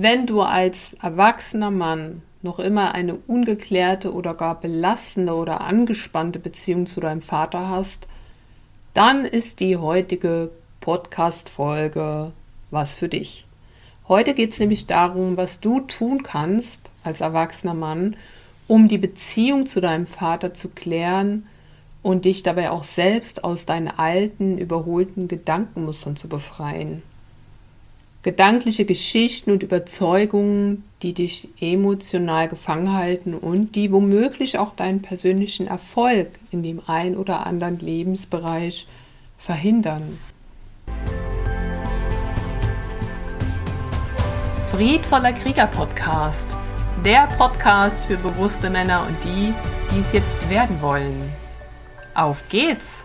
Wenn du als erwachsener Mann noch immer eine ungeklärte oder gar belastende oder angespannte Beziehung zu deinem Vater hast, dann ist die heutige Podcast-Folge was für dich. Heute geht es nämlich darum, was du tun kannst als erwachsener Mann, um die Beziehung zu deinem Vater zu klären und dich dabei auch selbst aus deinen alten, überholten Gedankenmustern zu befreien. Gedankliche Geschichten und Überzeugungen, die dich emotional gefangen halten und die womöglich auch deinen persönlichen Erfolg in dem ein oder anderen Lebensbereich verhindern. Friedvoller Krieger Podcast. Der Podcast für bewusste Männer und die, die es jetzt werden wollen. Auf geht's!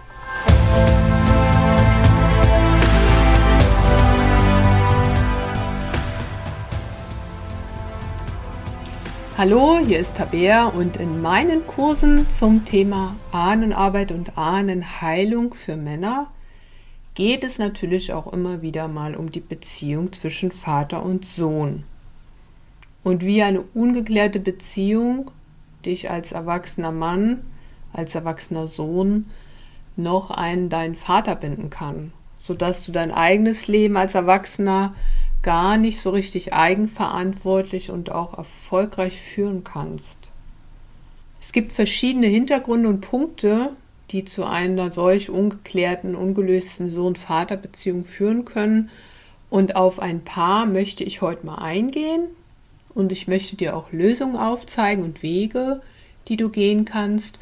Hallo, hier ist Tabea und in meinen Kursen zum Thema Ahnenarbeit und Ahnenheilung für Männer geht es natürlich auch immer wieder mal um die Beziehung zwischen Vater und Sohn. Und wie eine ungeklärte Beziehung dich als erwachsener Mann, als erwachsener Sohn noch an deinen Vater binden kann, sodass du dein eigenes Leben als Erwachsener gar nicht so richtig eigenverantwortlich und auch erfolgreich führen kannst. Es gibt verschiedene Hintergründe und Punkte, die zu einer solch ungeklärten, ungelösten Sohn-Vater-Beziehung führen können. Und auf ein paar möchte ich heute mal eingehen. Und ich möchte dir auch Lösungen aufzeigen und Wege, die du gehen kannst,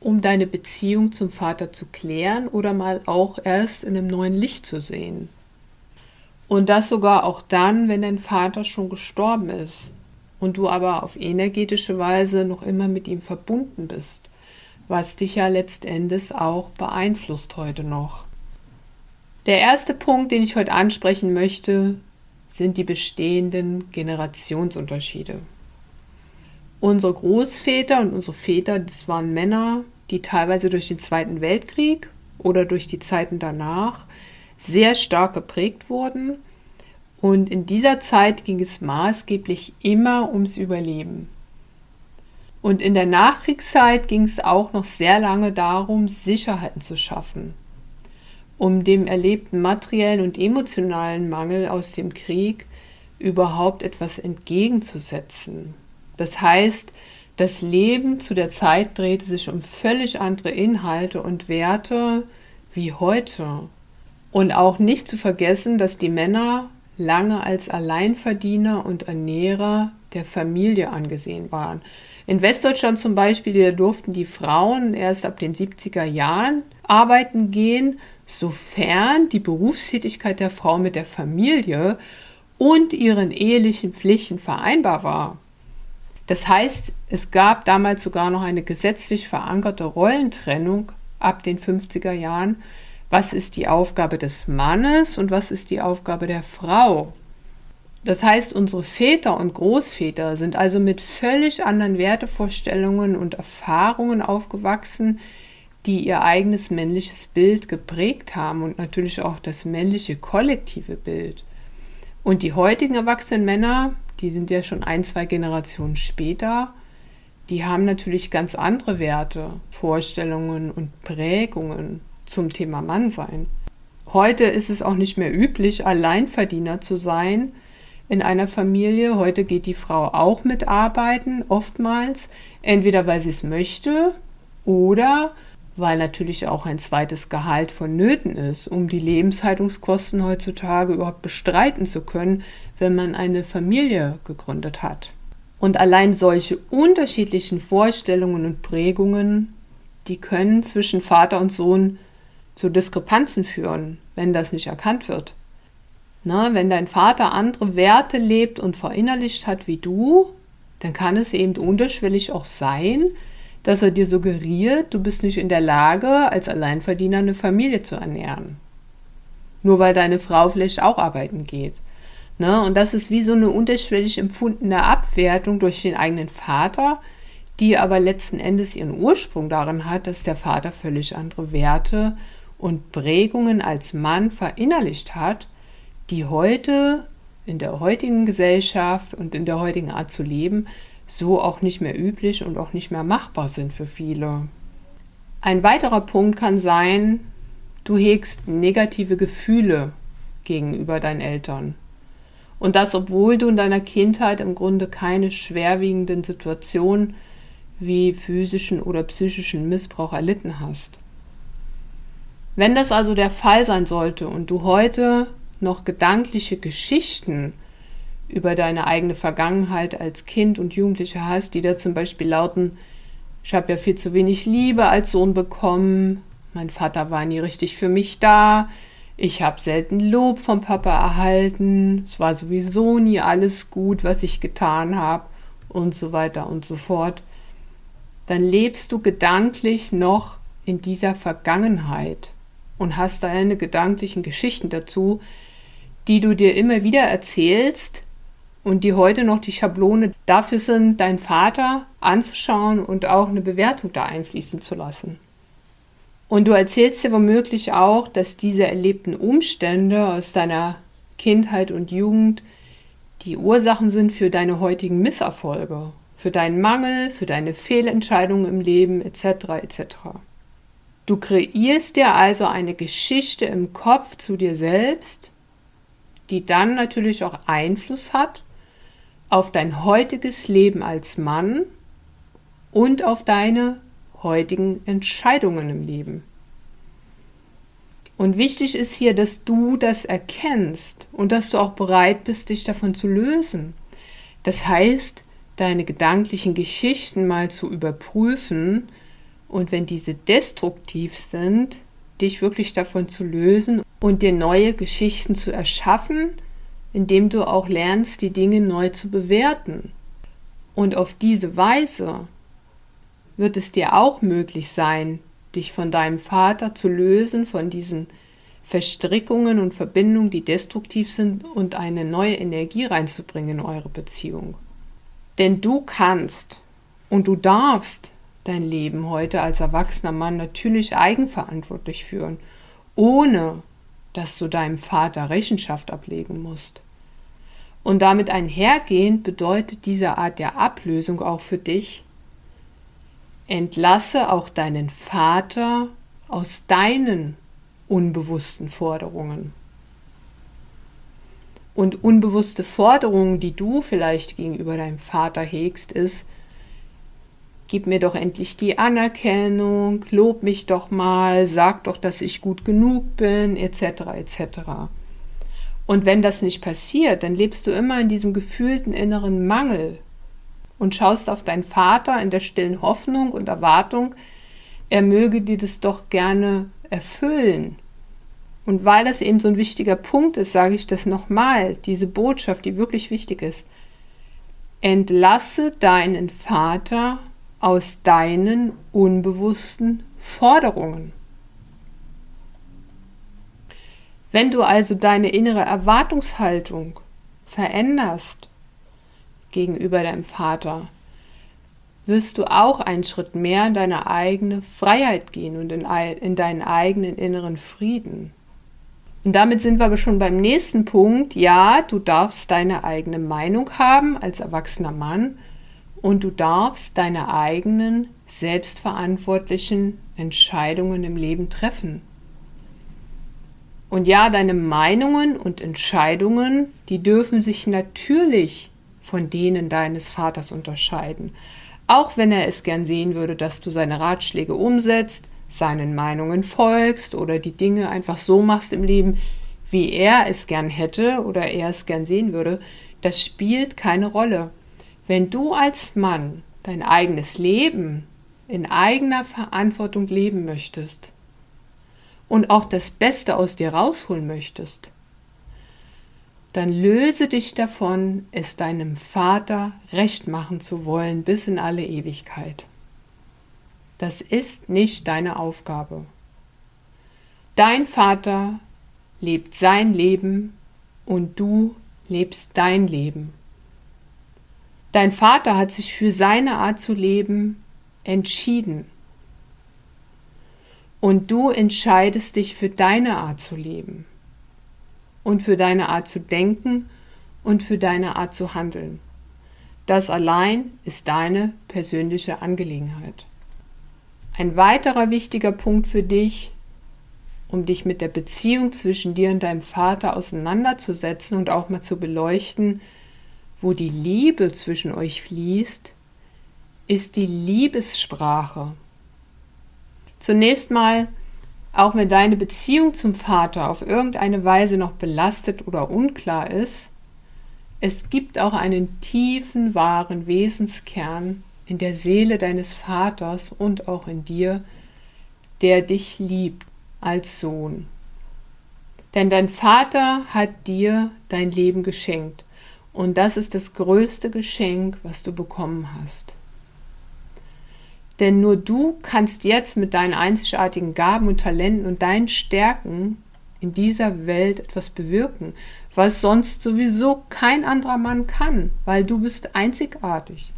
um deine Beziehung zum Vater zu klären oder mal auch erst in einem neuen Licht zu sehen. Und das sogar auch dann, wenn dein Vater schon gestorben ist und du aber auf energetische Weise noch immer mit ihm verbunden bist, was dich ja letztendlich auch beeinflusst heute noch. Der erste Punkt, den ich heute ansprechen möchte, sind die bestehenden Generationsunterschiede. Unsere Großväter und unsere Väter, das waren Männer, die teilweise durch den Zweiten Weltkrieg oder durch die Zeiten danach sehr stark geprägt wurden. Und in dieser Zeit ging es maßgeblich immer ums Überleben. Und in der Nachkriegszeit ging es auch noch sehr lange darum, Sicherheiten zu schaffen, um dem erlebten materiellen und emotionalen Mangel aus dem Krieg überhaupt etwas entgegenzusetzen. Das heißt, das Leben zu der Zeit drehte sich um völlig andere Inhalte und Werte wie heute. Und auch nicht zu vergessen, dass die Männer lange als Alleinverdiener und Ernährer der Familie angesehen waren. In Westdeutschland zum Beispiel durften die Frauen erst ab den 70er Jahren arbeiten gehen, sofern die Berufstätigkeit der Frau mit der Familie und ihren ehelichen Pflichten vereinbar war. Das heißt, es gab damals sogar noch eine gesetzlich verankerte Rollentrennung ab den 50er Jahren, was ist die Aufgabe des Mannes und was ist die Aufgabe der Frau. Das heißt, unsere Väter und Großväter sind also mit völlig anderen Wertevorstellungen und Erfahrungen aufgewachsen, die ihr eigenes männliches Bild geprägt haben und natürlich auch das männliche kollektive Bild. Und die heutigen erwachsenen Männer, die sind ja schon ein, zwei Generationen später, die haben natürlich ganz andere Werte, Vorstellungen und Prägungen zum Thema Mann sein. Heute ist es auch nicht mehr üblich, Alleinverdiener zu sein in einer Familie. Heute geht die Frau auch mitarbeiten, oftmals, entweder weil sie es möchte oder weil natürlich auch ein zweites Gehalt vonnöten ist, um die Lebenshaltungskosten heutzutage überhaupt bestreiten zu können, wenn man eine Familie gegründet hat. Und allein solche unterschiedlichen Vorstellungen und Prägungen, die können zwischen Vater und Sohn zu Diskrepanzen führen, wenn das nicht erkannt wird. Na, wenn dein Vater andere Werte lebt und verinnerlicht hat wie du, dann kann es eben unterschwellig auch sein, dass er dir suggeriert, du bist nicht in der Lage, als Alleinverdiener eine Familie zu ernähren. Nur weil deine Frau vielleicht auch arbeiten geht. Ne? Und das ist wie so eine unterschwellig empfundene Abwertung durch den eigenen Vater, die aber letzten Endes ihren Ursprung darin hat, dass der Vater völlig andere Werte und Prägungen als Mann verinnerlicht hat, die heute in der heutigen Gesellschaft und in der heutigen Art zu leben so auch nicht mehr üblich und auch nicht mehr machbar sind für viele. Ein weiterer Punkt kann sein, du hegst negative Gefühle gegenüber deinen Eltern. Und das, obwohl du in deiner Kindheit im Grunde keine schwerwiegenden Situationen wie physischen oder psychischen Missbrauch erlitten hast. Wenn das also der Fall sein sollte und du heute noch gedankliche Geschichten über deine eigene Vergangenheit als Kind und Jugendlicher hast, die da zum Beispiel lauten, ich habe ja viel zu wenig Liebe als Sohn bekommen, mein Vater war nie richtig für mich da, ich habe selten Lob vom Papa erhalten, es war sowieso nie alles gut, was ich getan habe und so weiter und so fort, dann lebst du gedanklich noch in dieser Vergangenheit und hast deine gedanklichen Geschichten dazu, die du dir immer wieder erzählst und die heute noch die Schablone dafür sind, deinen Vater anzuschauen und auch eine Bewertung da einfließen zu lassen. Und du erzählst dir womöglich auch, dass diese erlebten Umstände aus deiner Kindheit und Jugend die Ursachen sind für deine heutigen Misserfolge, für deinen Mangel, für deine Fehlentscheidungen im Leben etc. etc. Du kreierst dir also eine Geschichte im Kopf zu dir selbst, die dann natürlich auch Einfluss hat auf dein heutiges Leben als Mann und auf deine heutigen Entscheidungen im Leben. Und wichtig ist hier, dass du das erkennst und dass du auch bereit bist, dich davon zu lösen. Das heißt, deine gedanklichen Geschichten mal zu überprüfen und wenn diese destruktiv sind, dich wirklich davon zu lösen und dir neue Geschichten zu erschaffen, indem du auch lernst, die Dinge neu zu bewerten. Und auf diese Weise wird es dir auch möglich sein, dich von deinem Vater zu lösen, von diesen Verstrickungen und Verbindungen, die destruktiv sind, und eine neue Energie reinzubringen in eure Beziehung. Denn du kannst und du darfst dein Leben heute als erwachsener Mann natürlich eigenverantwortlich führen, ohne dass du deinem Vater Rechenschaft ablegen musst. Und damit einhergehend bedeutet diese Art der Ablösung auch für dich, entlasse auch deinen Vater aus deinen unbewussten Forderungen. Und unbewusste Forderungen, die du vielleicht gegenüber deinem Vater hegst, ist, gib mir doch endlich die Anerkennung, lob mich doch mal, sag doch, dass ich gut genug bin, etc. etc. Und wenn das nicht passiert, dann lebst du immer in diesem gefühlten inneren Mangel und schaust auf deinen Vater in der stillen Hoffnung und Erwartung, er möge dir das doch gerne erfüllen. Und weil das eben so ein wichtiger Punkt ist, sage ich das nochmal, diese Botschaft, die wirklich wichtig ist. Entlasse deinen Vater aus deinen unbewussten Forderungen. Wenn du also deine innere Erwartungshaltung veränderst gegenüber deinem Vater, wirst du auch einen Schritt mehr in deine eigene Freiheit gehen und in, in deinen eigenen inneren Frieden. Und damit sind wir aber schon beim nächsten Punkt. Ja, du darfst deine eigene Meinung haben als erwachsener Mann und du darfst deine eigenen selbstverantwortlichen Entscheidungen im Leben treffen. Und ja, deine Meinungen und Entscheidungen, die dürfen sich natürlich von denen deines Vaters unterscheiden. Auch wenn er es gern sehen würde, dass du seine Ratschläge umsetzt, seinen Meinungen folgst oder die Dinge einfach so machst im Leben, wie er es gern hätte oder er es gern sehen würde, das spielt keine Rolle. Wenn du als Mann dein eigenes Leben in eigener Verantwortung leben möchtest, und auch das Beste aus dir rausholen möchtest, dann löse dich davon, es deinem Vater recht machen zu wollen bis in alle Ewigkeit. Das ist nicht deine Aufgabe. Dein Vater lebt sein Leben und du lebst dein Leben. Dein Vater hat sich für seine Art zu leben entschieden und du entscheidest dich für deine Art zu leben und für deine Art zu denken und für deine Art zu handeln. Das allein ist deine persönliche Angelegenheit. Ein weiterer wichtiger Punkt für dich, um dich mit der Beziehung zwischen dir und deinem Vater auseinanderzusetzen und auch mal zu beleuchten, wo die Liebe zwischen euch fließt, ist die Liebessprache. Zunächst mal, auch wenn deine Beziehung zum Vater auf irgendeine Weise noch belastet oder unklar ist, es gibt auch einen tiefen, wahren Wesenskern in der Seele deines Vaters und auch in dir, der dich liebt als Sohn. Denn dein Vater hat dir dein Leben geschenkt und das ist das größte Geschenk, was du bekommen hast. Denn nur du kannst jetzt mit deinen einzigartigen Gaben und Talenten und deinen Stärken in dieser Welt etwas bewirken, was sonst sowieso kein anderer Mann kann, weil du bist einzigartig.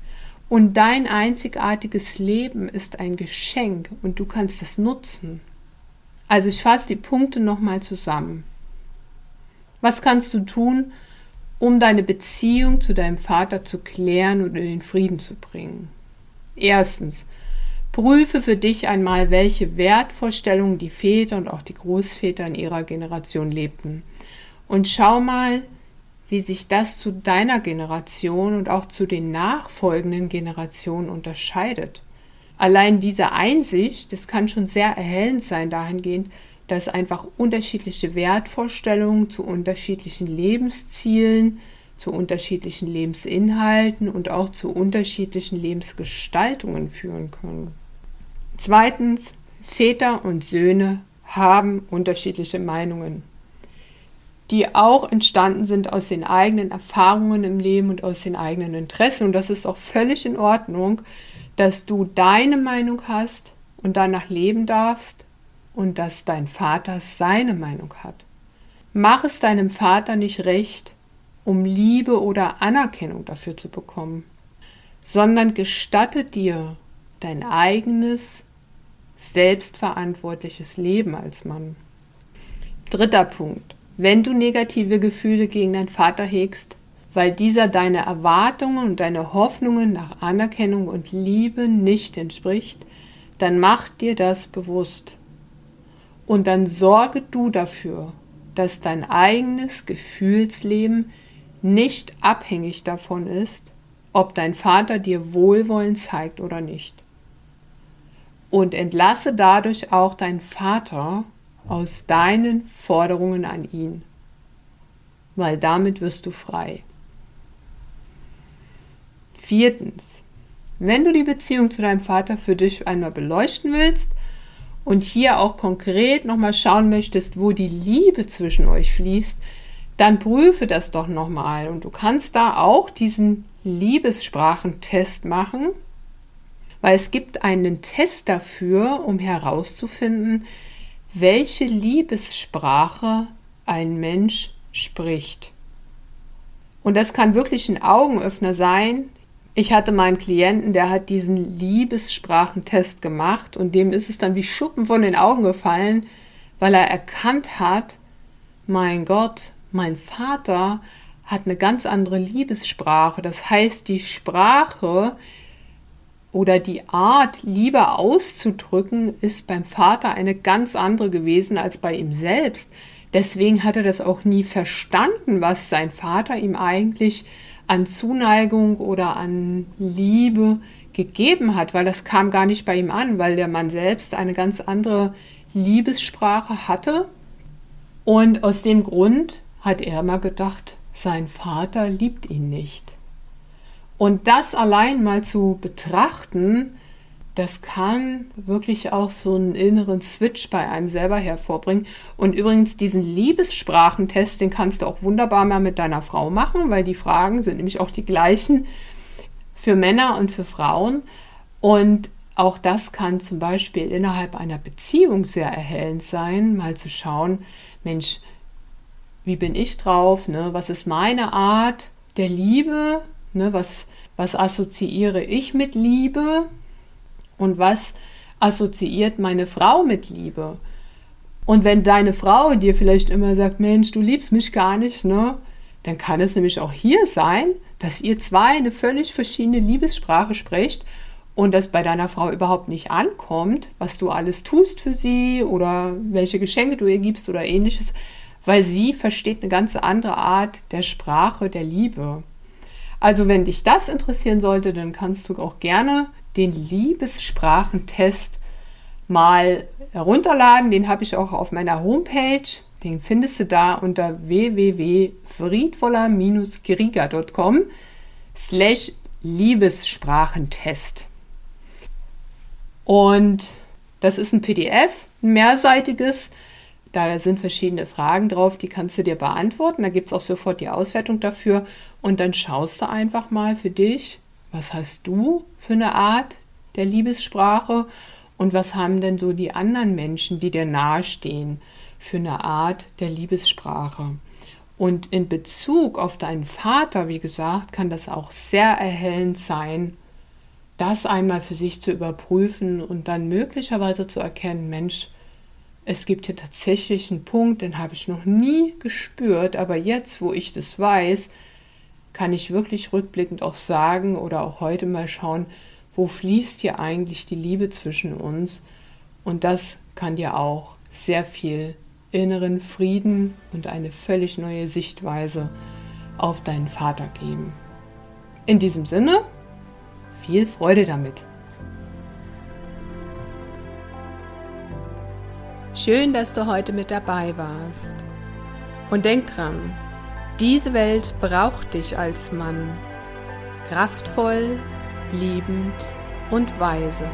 Und dein einzigartiges Leben ist ein Geschenk und du kannst es nutzen. Also ich fasse die Punkte nochmal zusammen. Was kannst du tun, um deine Beziehung zu deinem Vater zu klären und in den Frieden zu bringen? Erstens, Prüfe für dich einmal, welche Wertvorstellungen die Väter und auch die Großväter in ihrer Generation lebten. Und schau mal, wie sich das zu deiner Generation und auch zu den nachfolgenden Generationen unterscheidet. Allein diese Einsicht, das kann schon sehr erhellend sein dahingehend, dass einfach unterschiedliche Wertvorstellungen zu unterschiedlichen Lebenszielen, zu unterschiedlichen Lebensinhalten und auch zu unterschiedlichen Lebensgestaltungen führen können. Zweitens, Väter und Söhne haben unterschiedliche Meinungen, die auch entstanden sind aus den eigenen Erfahrungen im Leben und aus den eigenen Interessen. Und das ist auch völlig in Ordnung, dass du deine Meinung hast und danach leben darfst und dass dein Vater seine Meinung hat. Mach es deinem Vater nicht recht, um Liebe oder Anerkennung dafür zu bekommen, sondern gestatte dir dein eigenes selbstverantwortliches Leben als Mann. Dritter Punkt. Wenn du negative Gefühle gegen deinen Vater hegst, weil dieser deine Erwartungen und deine Hoffnungen nach Anerkennung und Liebe nicht entspricht, dann mach dir das bewusst. Und dann sorge du dafür, dass dein eigenes Gefühlsleben nicht abhängig davon ist, ob dein Vater dir Wohlwollen zeigt oder nicht und entlasse dadurch auch deinen Vater aus deinen Forderungen an ihn, weil damit wirst du frei. Viertens, wenn du die Beziehung zu deinem Vater für dich einmal beleuchten willst und hier auch konkret nochmal schauen möchtest, wo die Liebe zwischen euch fließt, dann prüfe das doch nochmal und du kannst da auch diesen Liebessprachentest machen weil es gibt einen Test dafür, um herauszufinden, welche Liebessprache ein Mensch spricht. Und das kann wirklich ein Augenöffner sein. Ich hatte meinen Klienten, der hat diesen Liebessprachentest gemacht und dem ist es dann wie Schuppen von den Augen gefallen, weil er erkannt hat, mein Gott, mein Vater hat eine ganz andere Liebessprache. Das heißt, die Sprache, oder die Art, Liebe auszudrücken, ist beim Vater eine ganz andere gewesen als bei ihm selbst. Deswegen hat er das auch nie verstanden, was sein Vater ihm eigentlich an Zuneigung oder an Liebe gegeben hat, weil das kam gar nicht bei ihm an, weil der Mann selbst eine ganz andere Liebessprache hatte. Und aus dem Grund hat er immer gedacht, sein Vater liebt ihn nicht. Und das allein mal zu betrachten, das kann wirklich auch so einen inneren Switch bei einem selber hervorbringen. Und übrigens, diesen Liebessprachentest, den kannst du auch wunderbar mal mit deiner Frau machen, weil die Fragen sind nämlich auch die gleichen für Männer und für Frauen. Und auch das kann zum Beispiel innerhalb einer Beziehung sehr erhellend sein, mal zu schauen, Mensch, wie bin ich drauf? Ne? Was ist meine Art der Liebe? Ne, was, was assoziiere ich mit Liebe und was assoziiert meine Frau mit Liebe? Und wenn deine Frau dir vielleicht immer sagt, Mensch, du liebst mich gar nicht, ne? dann kann es nämlich auch hier sein, dass ihr zwei eine völlig verschiedene Liebessprache sprecht und das bei deiner Frau überhaupt nicht ankommt, was du alles tust für sie oder welche Geschenke du ihr gibst oder ähnliches, weil sie versteht eine ganz andere Art der Sprache der Liebe. Also wenn dich das interessieren sollte, dann kannst du auch gerne den Liebessprachentest mal herunterladen. Den habe ich auch auf meiner Homepage. Den findest du da unter www.friedvoller-geriga.com slash Liebessprachentest. Und das ist ein PDF, ein mehrseitiges. Da sind verschiedene Fragen drauf, die kannst du dir beantworten. Da gibt es auch sofort die Auswertung dafür. Und dann schaust du einfach mal für dich, was hast du für eine Art der Liebessprache und was haben denn so die anderen Menschen, die dir nahestehen, für eine Art der Liebessprache. Und in Bezug auf deinen Vater, wie gesagt, kann das auch sehr erhellend sein, das einmal für sich zu überprüfen und dann möglicherweise zu erkennen, Mensch, es gibt hier tatsächlich einen Punkt, den habe ich noch nie gespürt, aber jetzt, wo ich das weiß, kann ich wirklich rückblickend auch sagen oder auch heute mal schauen, wo fließt hier eigentlich die Liebe zwischen uns. Und das kann dir auch sehr viel inneren Frieden und eine völlig neue Sichtweise auf deinen Vater geben. In diesem Sinne, viel Freude damit. Schön, dass du heute mit dabei warst. Und denk dran, diese Welt braucht dich als Mann. Kraftvoll, liebend und weise.